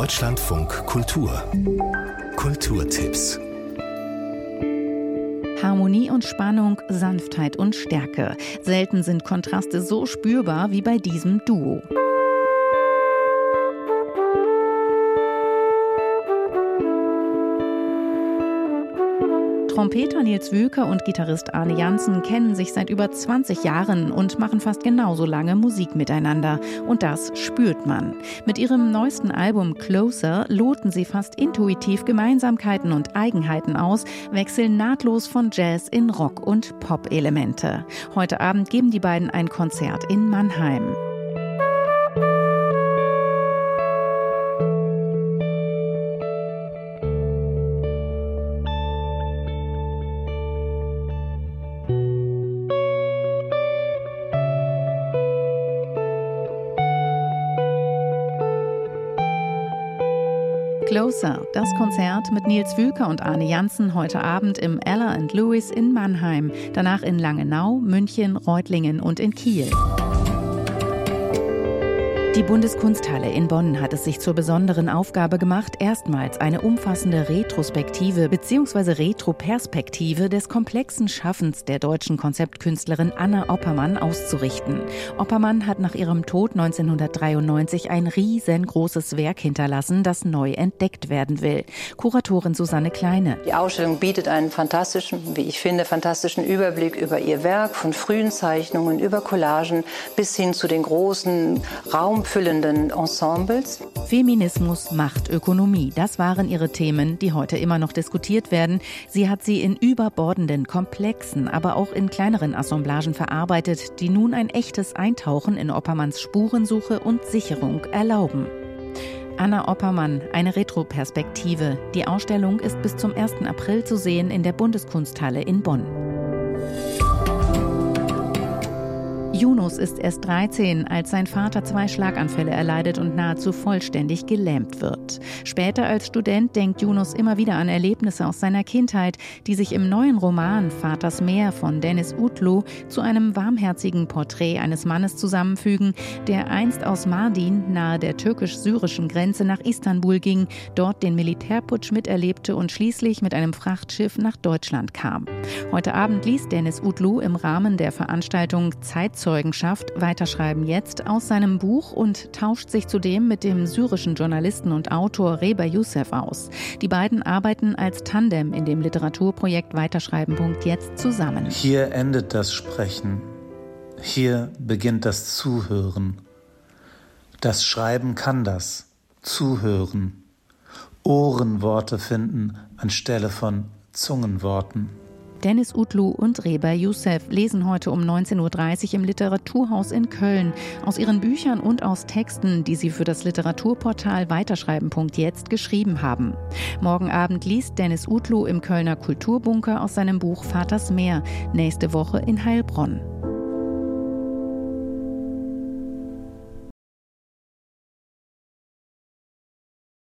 Deutschlandfunk Kultur Kulturtipps Harmonie und Spannung, Sanftheit und Stärke. Selten sind Kontraste so spürbar wie bei diesem Duo. Trompeter Nils Wülker und Gitarrist Arne Janssen kennen sich seit über 20 Jahren und machen fast genauso lange Musik miteinander. Und das spürt man. Mit ihrem neuesten Album Closer loten sie fast intuitiv Gemeinsamkeiten und Eigenheiten aus, wechseln nahtlos von Jazz in Rock- und Pop-Elemente. Heute Abend geben die beiden ein Konzert in Mannheim. Closer, das Konzert mit Nils Wülker und Arne Janssen heute Abend im Ella Lewis in Mannheim, danach in Langenau, München, Reutlingen und in Kiel. Die Bundeskunsthalle in Bonn hat es sich zur besonderen Aufgabe gemacht, erstmals eine umfassende Retrospektive bzw. Retroperspektive des komplexen Schaffens der deutschen Konzeptkünstlerin Anna Oppermann auszurichten. Oppermann hat nach ihrem Tod 1993 ein riesengroßes Werk hinterlassen, das neu entdeckt werden will. Kuratorin Susanne Kleine. Die Ausstellung bietet einen fantastischen, wie ich finde, fantastischen Überblick über ihr Werk, von frühen Zeichnungen über Collagen bis hin zu den großen Raum raumfüllenden Ensembles. Feminismus, Macht, Ökonomie, das waren ihre Themen, die heute immer noch diskutiert werden. Sie hat sie in überbordenden, komplexen, aber auch in kleineren Assemblagen verarbeitet, die nun ein echtes Eintauchen in Oppermanns Spurensuche und Sicherung erlauben. Anna Oppermann, eine Retroperspektive. Die Ausstellung ist bis zum 1. April zu sehen in der Bundeskunsthalle in Bonn. Yunus ist erst 13, als sein Vater zwei Schlaganfälle erleidet und nahezu vollständig gelähmt wird. Später als Student denkt Yunus immer wieder an Erlebnisse aus seiner Kindheit, die sich im neuen Roman Vaters Meer von Dennis Utlu zu einem warmherzigen Porträt eines Mannes zusammenfügen, der einst aus Mardin nahe der türkisch-syrischen Grenze nach Istanbul ging, dort den Militärputsch miterlebte und schließlich mit einem Frachtschiff nach Deutschland kam. Heute Abend liest Dennis Utlu im Rahmen der Veranstaltung Zeitzeugen Zeugenschaft Weiterschreiben jetzt aus seinem Buch und tauscht sich zudem mit dem syrischen Journalisten und Autor Reba Youssef aus. Die beiden arbeiten als Tandem in dem Literaturprojekt Weiterschreiben. Jetzt zusammen. Hier endet das Sprechen. Hier beginnt das Zuhören. Das Schreiben kann das. Zuhören. Ohrenworte finden anstelle von Zungenworten. Dennis Utlu und Reba Youssef lesen heute um 19.30 Uhr im Literaturhaus in Köln aus ihren Büchern und aus Texten, die sie für das Literaturportal Weiterschreiben.jetzt geschrieben haben. Morgen Abend liest Dennis Utlu im Kölner Kulturbunker aus seinem Buch Vaters Meer, nächste Woche in Heilbronn.